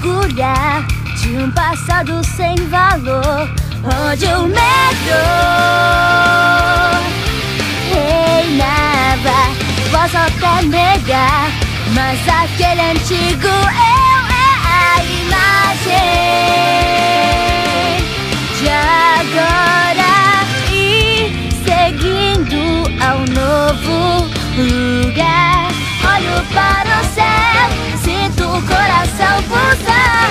de um passado sem valor, onde o medo reinava. Posso até negar, mas aquele antigo eu é a imagem de agora e seguindo ao novo lugar. Olho para o céu, sinto o coração pulsar.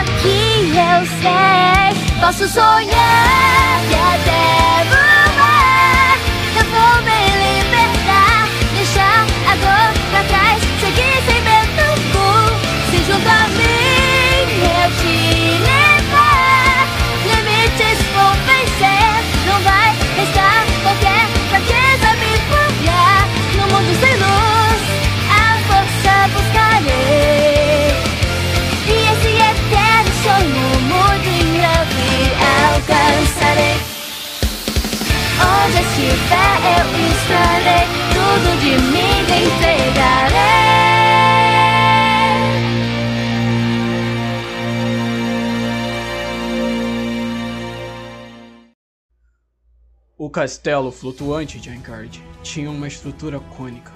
Aqui eu sei, posso sonhar e até voar. Onde estiver eu tudo de mim entregarei. O castelo flutuante de Ankard tinha uma estrutura cônica,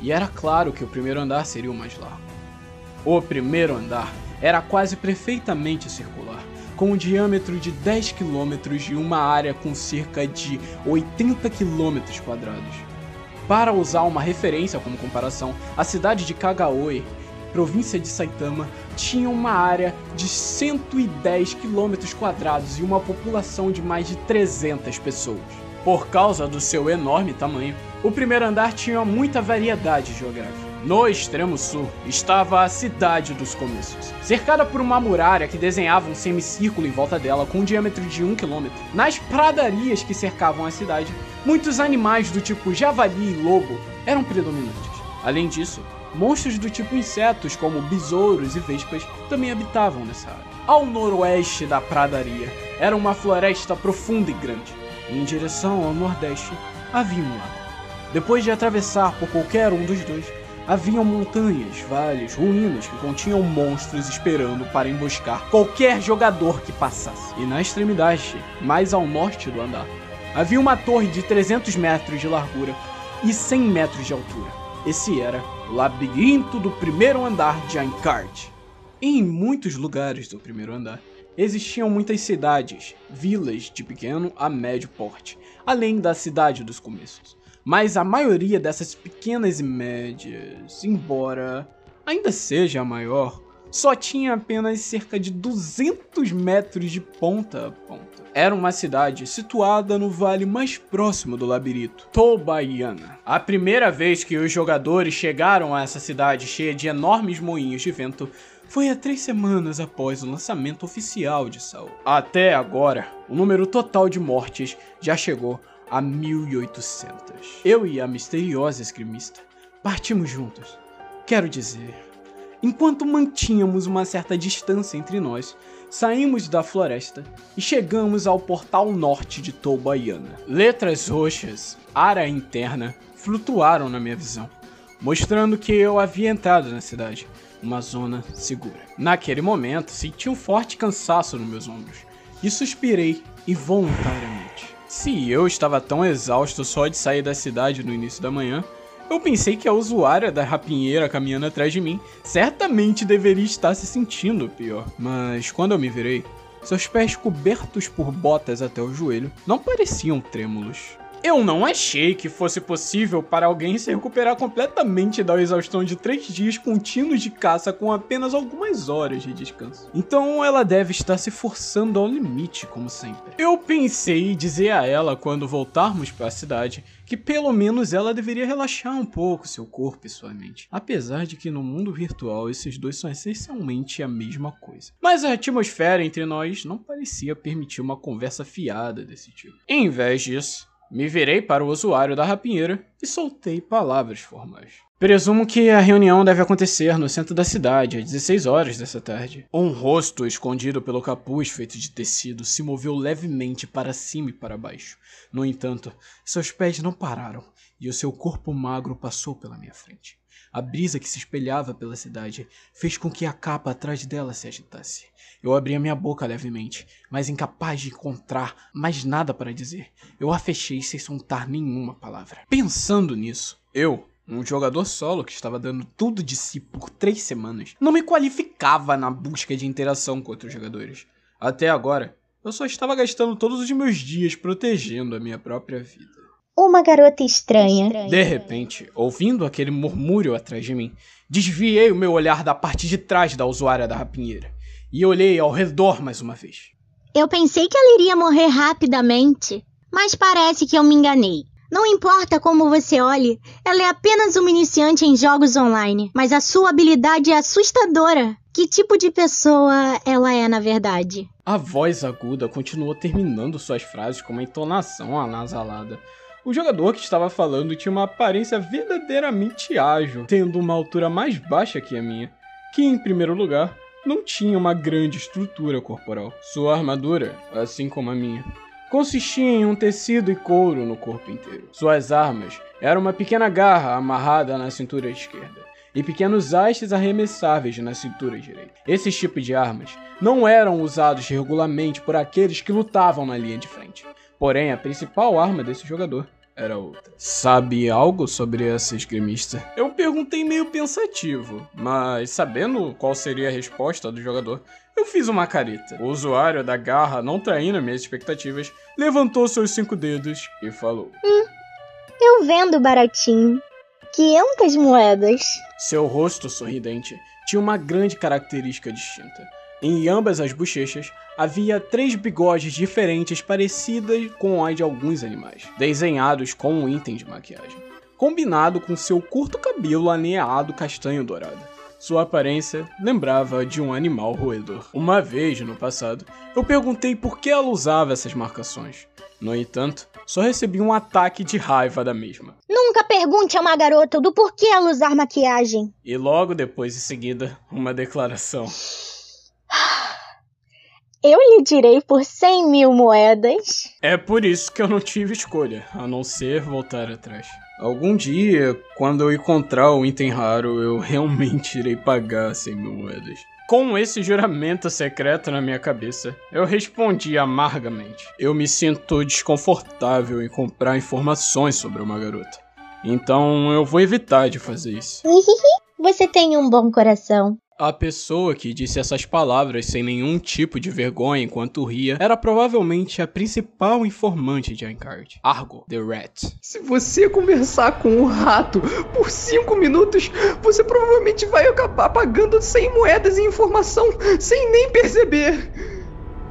e era claro que o primeiro andar seria o mais largo. O primeiro andar era quase perfeitamente circular, com um diâmetro de 10 km e uma área com cerca de 80 km quadrados. Para usar uma referência como comparação, a cidade de Kagaoi, província de Saitama, tinha uma área de 110 km quadrados e uma população de mais de 300 pessoas. Por causa do seu enorme tamanho, o primeiro andar tinha muita variedade geográfica. No extremo sul estava a cidade dos começos, cercada por uma muralha que desenhava um semicírculo em volta dela com um diâmetro de 1 km. Nas pradarias que cercavam a cidade, muitos animais do tipo javali e lobo eram predominantes. Além disso, monstros do tipo insetos, como besouros e vespas, também habitavam nessa área. Ao noroeste da pradaria era uma floresta profunda e grande, e em direção ao nordeste havia um lago. Depois de atravessar por qualquer um dos dois, haviam montanhas, vales, ruínas que continham monstros esperando para emboscar qualquer jogador que passasse. E na extremidade, mais ao norte do andar, havia uma torre de 300 metros de largura e 100 metros de altura. Esse era o labirinto do primeiro andar de Ankard. Em muitos lugares do primeiro andar, existiam muitas cidades, vilas de pequeno a médio porte, além da cidade dos começos. Mas a maioria dessas pequenas e médias, embora ainda seja a maior, só tinha apenas cerca de 200 metros de ponta a ponta. Era uma cidade situada no vale mais próximo do labirinto, Tobaiana. A primeira vez que os jogadores chegaram a essa cidade cheia de enormes moinhos de vento foi há três semanas após o lançamento oficial de Saul. Até agora, o número total de mortes já chegou a 1800. Eu e a misteriosa esgrimista partimos juntos. Quero dizer, enquanto mantínhamos uma certa distância entre nós, saímos da floresta e chegamos ao portal norte de Tobaiana. Letras roxas, área interna, flutuaram na minha visão, mostrando que eu havia entrado na cidade, uma zona segura. Naquele momento, senti um forte cansaço nos meus ombros e suspirei involuntariamente. Se eu estava tão exausto só de sair da cidade no início da manhã, eu pensei que a usuária da rapinheira caminhando atrás de mim certamente deveria estar se sentindo pior. Mas quando eu me virei, seus pés cobertos por botas até o joelho não pareciam trêmulos. Eu não achei que fosse possível para alguém se recuperar completamente da exaustão de três dias contínuos de caça com apenas algumas horas de descanso. Então ela deve estar se forçando ao limite, como sempre. Eu pensei em dizer a ela quando voltarmos para a cidade que pelo menos ela deveria relaxar um pouco seu corpo e sua mente. Apesar de que no mundo virtual esses dois são essencialmente a mesma coisa. Mas a atmosfera entre nós não parecia permitir uma conversa fiada desse tipo. Em vez disso, me virei para o usuário da rapinheira e soltei palavras formais. Presumo que a reunião deve acontecer no centro da cidade, às 16 horas dessa tarde. Um rosto escondido pelo capuz feito de tecido se moveu levemente para cima e para baixo. No entanto, seus pés não pararam e o seu corpo magro passou pela minha frente. A brisa que se espelhava pela cidade fez com que a capa atrás dela se agitasse. Eu abri a minha boca levemente, mas incapaz de encontrar mais nada para dizer. Eu a fechei sem soltar nenhuma palavra. Pensando nisso, eu, um jogador solo que estava dando tudo de si por três semanas, não me qualificava na busca de interação com outros jogadores. Até agora, eu só estava gastando todos os meus dias protegendo a minha própria vida. Uma garota estranha. De repente, ouvindo aquele murmúrio atrás de mim, desviei o meu olhar da parte de trás da usuária da rapinheira e olhei ao redor mais uma vez. Eu pensei que ela iria morrer rapidamente, mas parece que eu me enganei. Não importa como você olhe, ela é apenas uma iniciante em jogos online, mas a sua habilidade é assustadora. Que tipo de pessoa ela é, na verdade? A voz aguda continuou terminando suas frases com uma entonação anasalada. O jogador que estava falando tinha uma aparência verdadeiramente ágil, tendo uma altura mais baixa que a minha, que, em primeiro lugar, não tinha uma grande estrutura corporal. Sua armadura, assim como a minha, consistia em um tecido e couro no corpo inteiro. Suas armas eram uma pequena garra amarrada na cintura esquerda e pequenos hastes arremessáveis na cintura direita. Esses tipos de armas não eram usados regularmente por aqueles que lutavam na linha de frente. Porém, a principal arma desse jogador era outra. Sabe algo sobre essa esgrimista? Eu perguntei meio pensativo, mas sabendo qual seria a resposta do jogador, eu fiz uma careta. O usuário da garra, não traindo minhas expectativas, levantou seus cinco dedos e falou: Hum, eu vendo baratinho. 500 moedas. Seu rosto sorridente tinha uma grande característica distinta. Em ambas as bochechas havia três bigodes diferentes parecidas com as de alguns animais, desenhados com um item de maquiagem, combinado com seu curto cabelo aneado castanho dourado. Sua aparência lembrava de um animal roedor. Uma vez no passado, eu perguntei por que ela usava essas marcações. No entanto, só recebi um ataque de raiva da mesma. Nunca pergunte a uma garota do porquê ela usar maquiagem. E logo depois em seguida, uma declaração. Eu lhe direi por 100 mil moedas. É por isso que eu não tive escolha, a não ser voltar atrás. Algum dia, quando eu encontrar o item raro, eu realmente irei pagar 100 mil moedas. Com esse juramento secreto na minha cabeça, eu respondi amargamente. Eu me sinto desconfortável em comprar informações sobre uma garota. Então eu vou evitar de fazer isso. Você tem um bom coração. A pessoa que disse essas palavras sem nenhum tipo de vergonha enquanto ria era provavelmente a principal informante de Ankard, Argo, the Rat. Se você conversar com um rato por 5 minutos, você provavelmente vai acabar pagando 100 moedas em informação sem nem perceber.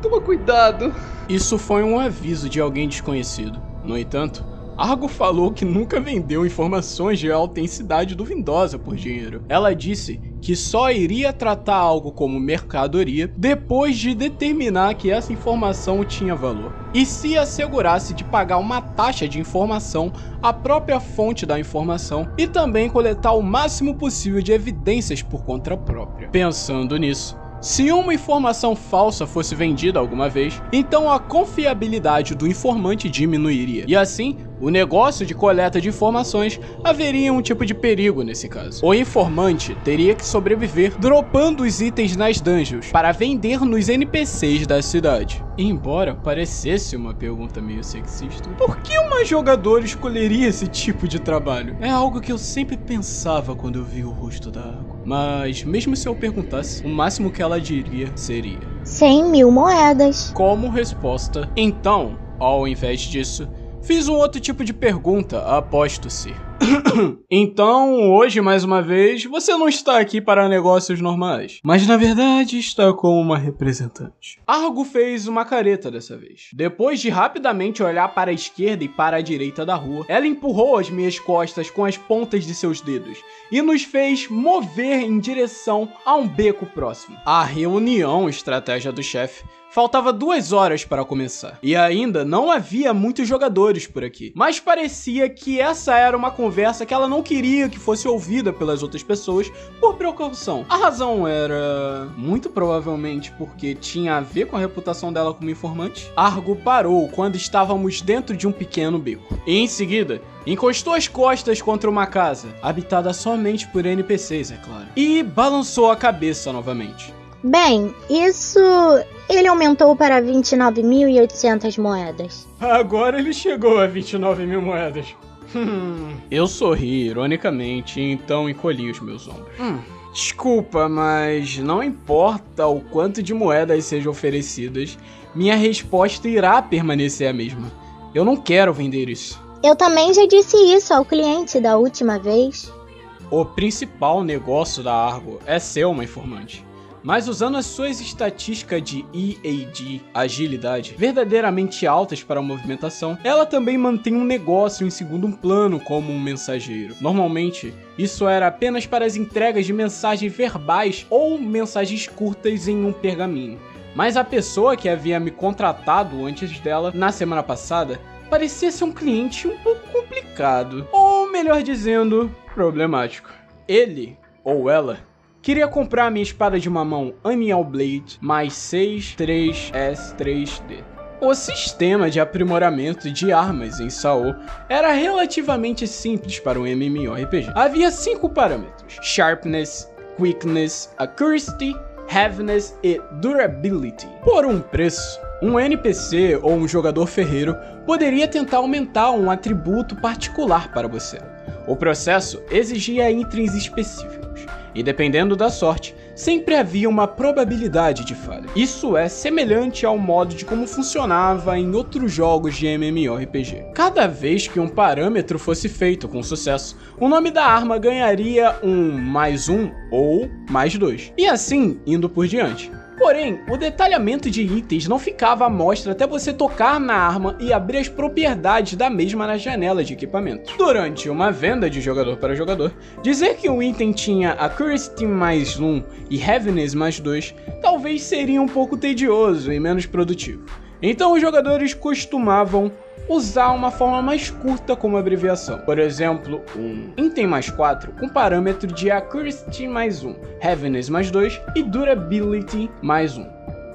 Toma cuidado. Isso foi um aviso de alguém desconhecido. No entanto, Argo falou que nunca vendeu informações de autenticidade duvidosa por dinheiro. Ela disse que só iria tratar algo como mercadoria depois de determinar que essa informação tinha valor. E se assegurasse de pagar uma taxa de informação à própria fonte da informação e também coletar o máximo possível de evidências por conta própria. Pensando nisso, se uma informação falsa fosse vendida alguma vez, então a confiabilidade do informante diminuiria, e assim o negócio de coleta de informações haveria um tipo de perigo nesse caso. O informante teria que sobreviver dropando os itens nas dungeons para vender nos NPCs da cidade. Embora parecesse uma pergunta meio sexista, por que uma jogadora escolheria esse tipo de trabalho? É algo que eu sempre pensava quando eu vi o rosto da Argo. Mas mesmo se eu perguntasse, o máximo que ela diria seria 100 mil moedas. Como resposta, então, ao invés disso, Fiz um outro tipo de pergunta, aposto-se. então, hoje, mais uma vez, você não está aqui para negócios normais, mas na verdade está como uma representante. Argo fez uma careta dessa vez. Depois de rapidamente olhar para a esquerda e para a direita da rua, ela empurrou as minhas costas com as pontas de seus dedos e nos fez mover em direção a um beco próximo. A reunião estratégia do chefe Faltava duas horas para começar, e ainda não havia muitos jogadores por aqui. Mas parecia que essa era uma conversa que ela não queria que fosse ouvida pelas outras pessoas por precaução. A razão era. muito provavelmente porque tinha a ver com a reputação dela como informante. Argo parou quando estávamos dentro de um pequeno beco, e em seguida encostou as costas contra uma casa, habitada somente por NPCs, é claro, e balançou a cabeça novamente. Bem, isso ele aumentou para 29.800 moedas. Agora ele chegou a 29 mil moedas. Hum. Eu sorri ironicamente e então encolhi os meus ombros. Hum. Desculpa, mas não importa o quanto de moedas sejam oferecidas, minha resposta irá permanecer a mesma. Eu não quero vender isso. Eu também já disse isso ao cliente da última vez. O principal negócio da Argo é ser uma informante mas usando as suas estatísticas de EAD, agilidade, verdadeiramente altas para a movimentação, ela também mantém um negócio em segundo plano como um mensageiro. Normalmente, isso era apenas para as entregas de mensagens verbais ou mensagens curtas em um pergaminho. Mas a pessoa que havia me contratado antes dela, na semana passada, parecia ser um cliente um pouco complicado, ou melhor dizendo, problemático. Ele, ou ela, Queria comprar a minha espada de mamão Aniel Blade mais 63S3D. O sistema de aprimoramento de armas em Saô era relativamente simples para um MMORPG. Havia cinco parâmetros: Sharpness, Quickness, Accuracy, Heaviness e Durability. Por um preço, um NPC ou um jogador ferreiro poderia tentar aumentar um atributo particular para você. O processo exigia itens específicos e dependendo da sorte, sempre havia uma probabilidade de falha. Isso é semelhante ao modo de como funcionava em outros jogos de MMORPG. Cada vez que um parâmetro fosse feito com sucesso, o nome da arma ganharia um mais um ou mais dois, e assim indo por diante. Porém, o detalhamento de itens não ficava à mostra até você tocar na arma e abrir as propriedades da mesma na janela de equipamento. Durante uma venda de jogador para jogador, dizer que um item tinha Accuracy mais 1 e Heaviness mais 2 talvez seria um pouco tedioso e menos produtivo. Então os jogadores costumavam usar uma forma mais curta como abreviação. Por exemplo, um item mais 4 com parâmetro de Accuracy mais 1, Heaviness mais 2 e Durability mais 1.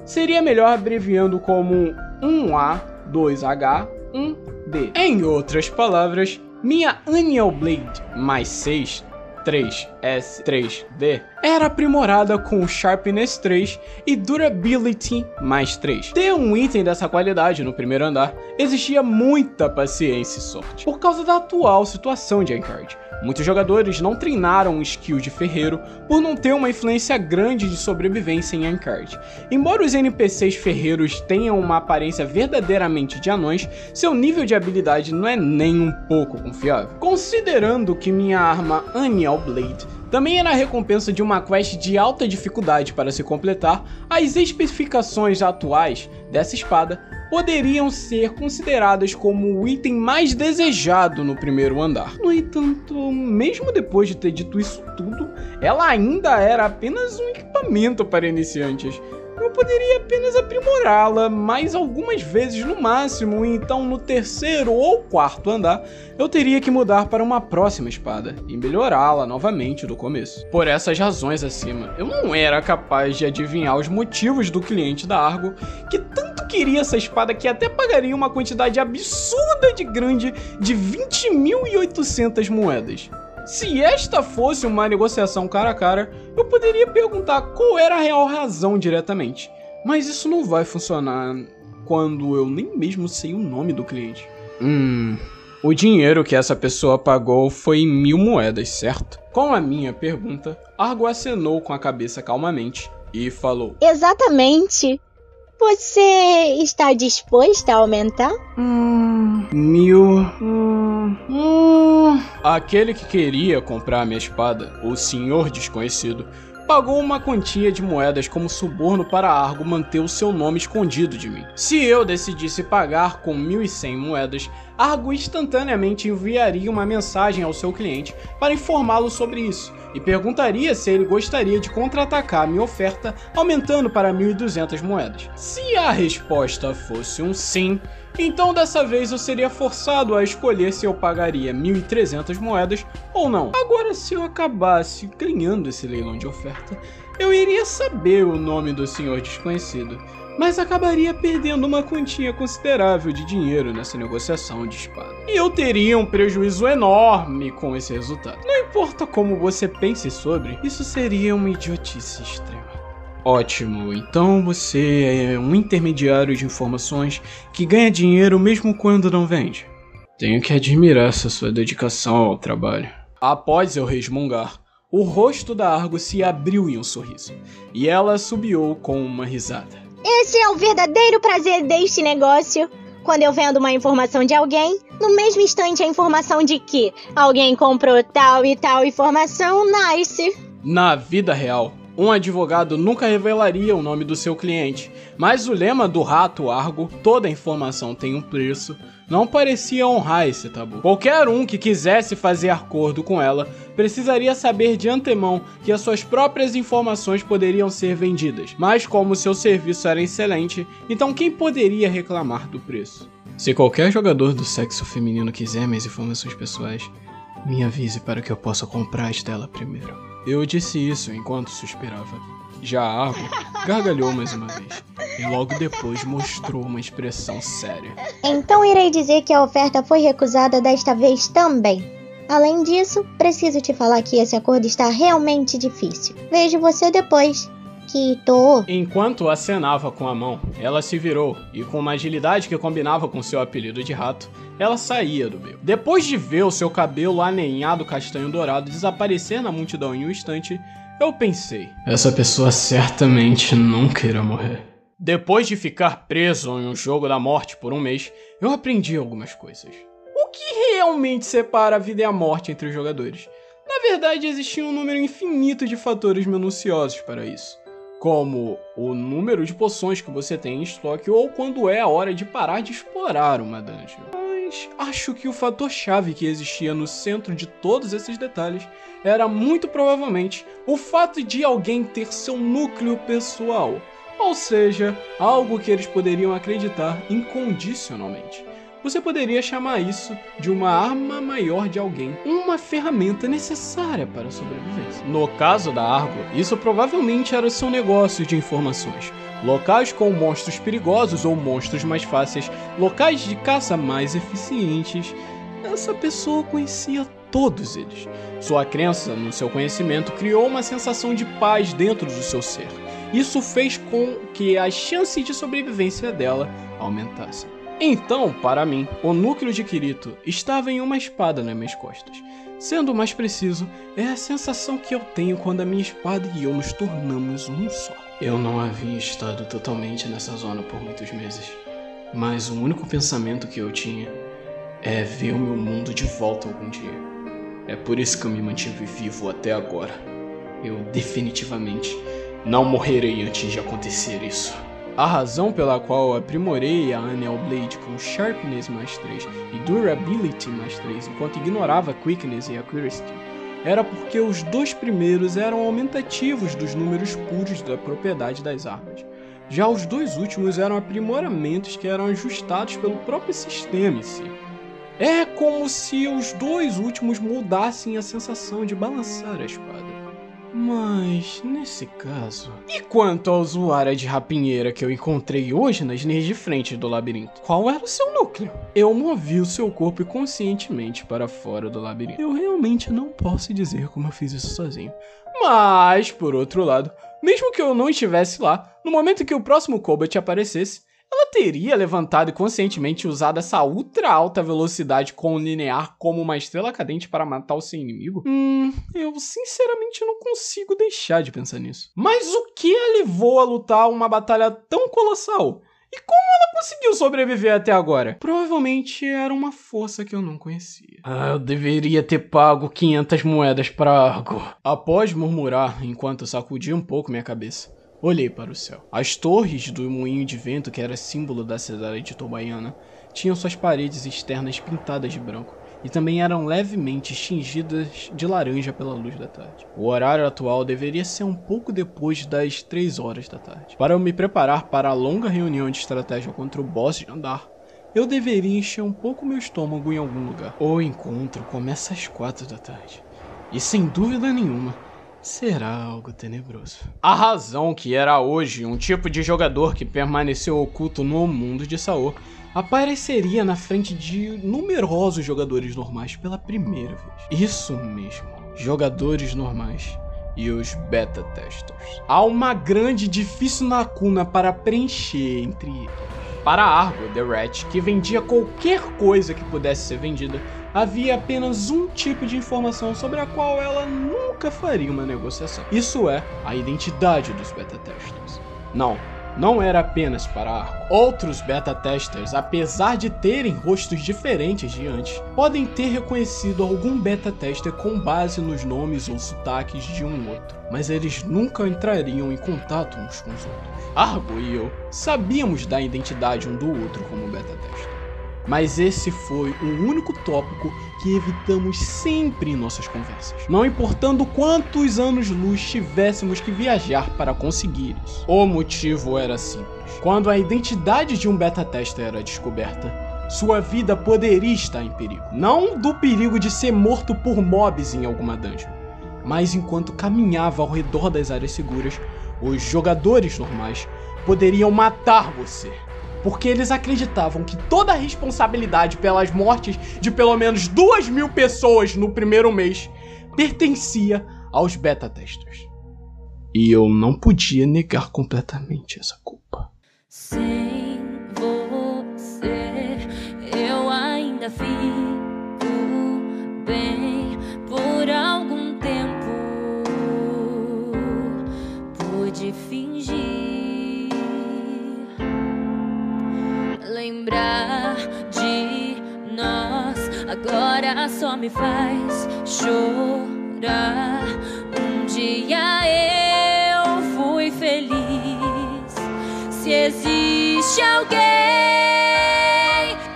Seria melhor abreviando como 1A, 2H, 1D. Em outras palavras, minha Aniel Blade mais 6 3S3D era aprimorada com Sharpness 3 e Durability mais 3. Ter um item dessa qualidade no primeiro andar exigia muita paciência e sorte, por causa da atual situação de Encard. Muitos jogadores não treinaram skill de ferreiro por não ter uma influência grande de sobrevivência em Ancard. Embora os NPCs ferreiros tenham uma aparência verdadeiramente de anões, seu nível de habilidade não é nem um pouco confiável. Considerando que minha arma Aniel Blade também era a recompensa de uma quest de alta dificuldade para se completar, as especificações atuais dessa espada poderiam ser consideradas como o item mais desejado no primeiro andar. No entanto, mesmo depois de ter dito isso tudo, ela ainda era apenas um equipamento para iniciantes eu poderia apenas aprimorá-la mais algumas vezes no máximo, e então no terceiro ou quarto andar eu teria que mudar para uma próxima espada e melhorá-la novamente do começo. Por essas razões acima, eu não era capaz de adivinhar os motivos do cliente da Argo que tanto queria essa espada que até pagaria uma quantidade absurda de grande de 20.800 moedas. Se esta fosse uma negociação cara a cara, eu poderia perguntar qual era a real razão diretamente. Mas isso não vai funcionar quando eu nem mesmo sei o nome do cliente. Hum. O dinheiro que essa pessoa pagou foi mil moedas, certo? Com a minha pergunta, Argo acenou com a cabeça calmamente e falou: Exatamente. Você está disposto a aumentar? Hum, mil. Hum, hum. Aquele que queria comprar minha espada, o senhor desconhecido, pagou uma quantia de moedas como suborno para Argo manter o seu nome escondido de mim. Se eu decidisse pagar com 1.100 moedas, Argo instantaneamente enviaria uma mensagem ao seu cliente para informá-lo sobre isso, e perguntaria se ele gostaria de contra-atacar a minha oferta, aumentando para 1.200 moedas. Se a resposta fosse um sim, então dessa vez eu seria forçado a escolher se eu pagaria 1.300 moedas ou não. Agora, se eu acabasse ganhando esse leilão de oferta, eu iria saber o nome do senhor desconhecido mas acabaria perdendo uma quantia considerável de dinheiro nessa negociação de espada. E eu teria um prejuízo enorme com esse resultado. Não importa como você pense sobre, isso seria uma idiotice extrema. Ótimo, então você é um intermediário de informações que ganha dinheiro mesmo quando não vende. Tenho que admirar essa sua dedicação ao trabalho. Após eu resmungar, o rosto da Argo se abriu em um sorriso, e ela subiu com uma risada. Esse é o verdadeiro prazer deste negócio. Quando eu vendo uma informação de alguém, no mesmo instante a informação de que alguém comprou tal e tal informação nasce. Na vida real, um advogado nunca revelaria o nome do seu cliente, mas o lema do rato Argo, toda informação tem um preço, não parecia honrar esse tabu. Qualquer um que quisesse fazer acordo com ela precisaria saber de antemão que as suas próprias informações poderiam ser vendidas, mas como seu serviço era excelente, então quem poderia reclamar do preço? Se qualquer jogador do sexo feminino quiser minhas informações pessoais, me avise para que eu possa comprar as dela primeiro. Eu disse isso enquanto suspirava. Já a Argo gargalhou mais uma vez e logo depois mostrou uma expressão séria. Então irei dizer que a oferta foi recusada desta vez também. Além disso, preciso te falar que esse acordo está realmente difícil. Vejo você depois. Enquanto acenava com a mão, ela se virou e, com uma agilidade que combinava com seu apelido de rato, ela saía do beco. Depois de ver o seu cabelo aninhado castanho dourado desaparecer na multidão em um instante, eu pensei: essa pessoa certamente nunca irá morrer. Depois de ficar preso em um jogo da morte por um mês, eu aprendi algumas coisas. O que realmente separa a vida e a morte entre os jogadores? Na verdade, existia um número infinito de fatores minuciosos para isso, como o número de poções que você tem em estoque ou quando é a hora de parar de explorar uma dungeon. Mas acho que o fator chave que existia no centro de todos esses detalhes era muito provavelmente o fato de alguém ter seu núcleo pessoal, ou seja, algo que eles poderiam acreditar incondicionalmente. Você poderia chamar isso de uma arma maior de alguém, uma ferramenta necessária para a sobrevivência. No caso da Argo, isso provavelmente era seu negócio de informações. Locais com monstros perigosos ou monstros mais fáceis, locais de caça mais eficientes. Essa pessoa conhecia todos eles. Sua crença no seu conhecimento criou uma sensação de paz dentro do seu ser. Isso fez com que a chance de sobrevivência dela aumentasse. Então, para mim, o núcleo de Kirito estava em uma espada nas minhas costas. Sendo mais preciso, é a sensação que eu tenho quando a minha espada e eu nos tornamos um só. Eu não havia estado totalmente nessa zona por muitos meses, mas o único pensamento que eu tinha é ver o meu mundo de volta algum dia. É por isso que eu me mantive vivo até agora. Eu definitivamente não morrerei antes de acontecer isso. A razão pela qual aprimorei a Anel Blade com Sharpness mais 3 e Durability mais 3 enquanto ignorava Quickness e Accuracy era porque os dois primeiros eram aumentativos dos números puros da propriedade das armas. Já os dois últimos eram aprimoramentos que eram ajustados pelo próprio sistema em si. É como se os dois últimos mudassem a sensação de balançar a espada. Mas, nesse caso. E quanto à usuária de rapinheira que eu encontrei hoje nas linhas de frente do labirinto? Qual era o seu núcleo? Eu movi o seu corpo conscientemente para fora do labirinto. Eu realmente não posso dizer como eu fiz isso sozinho. Mas, por outro lado, mesmo que eu não estivesse lá, no momento que o próximo Cobalt aparecesse, teria levantado e conscientemente usado essa ultra alta velocidade com linear como uma estrela cadente para matar o seu inimigo? Hum, eu sinceramente não consigo deixar de pensar nisso. Mas o que a levou a lutar uma batalha tão colossal? E como ela conseguiu sobreviver até agora? Provavelmente era uma força que eu não conhecia. Ah, eu deveria ter pago 500 moedas para Argo. Após murmurar enquanto sacudia um pouco minha cabeça, Olhei para o céu. As torres do moinho de vento, que era símbolo da cidade de Tobaiana, tinham suas paredes externas pintadas de branco, e também eram levemente tingidas de laranja pela luz da tarde. O horário atual deveria ser um pouco depois das 3 horas da tarde. Para eu me preparar para a longa reunião de estratégia contra o boss de andar, eu deveria encher um pouco meu estômago em algum lugar. O encontro começa às 4 da tarde. E sem dúvida nenhuma, será algo tenebroso. A razão que era hoje um tipo de jogador que permaneceu oculto no mundo de Saor apareceria na frente de numerosos jogadores normais pela primeira vez. Isso mesmo, jogadores normais e os beta testers. Há uma grande e difícil lacuna para preencher entre eles. Para Argo, The Rat, que vendia qualquer coisa que pudesse ser vendida, havia apenas um tipo de informação sobre a qual ela nunca faria uma negociação. Isso é a identidade dos beta testers. Não, não era apenas para Arco. Outros beta testers, apesar de terem rostos diferentes de antes, podem ter reconhecido algum beta tester com base nos nomes ou sotaques de um outro, mas eles nunca entrariam em contato uns com os outros. Argo e eu sabíamos da identidade um do outro como beta tester. Mas esse foi o único tópico que evitamos sempre em nossas conversas, não importando quantos anos-luz tivéssemos que viajar para conseguir isso. O motivo era simples. Quando a identidade de um beta tester era descoberta, sua vida poderia estar em perigo. Não do perigo de ser morto por mobs em alguma dungeon, mas enquanto caminhava ao redor das áreas seguras, os jogadores normais poderiam matar você porque eles acreditavam que toda a responsabilidade pelas mortes de pelo menos duas mil pessoas no primeiro mês pertencia aos beta testers. E eu não podia negar completamente essa culpa. Sem você, eu ainda me faz chorar. Um dia eu fui feliz. Se existe alguém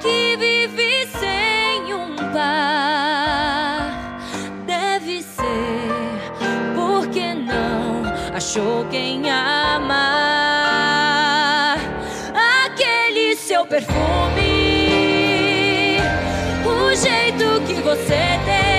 que vive sem um par, deve ser porque não achou quem amar. Aquele seu perfume, o jeito você tem.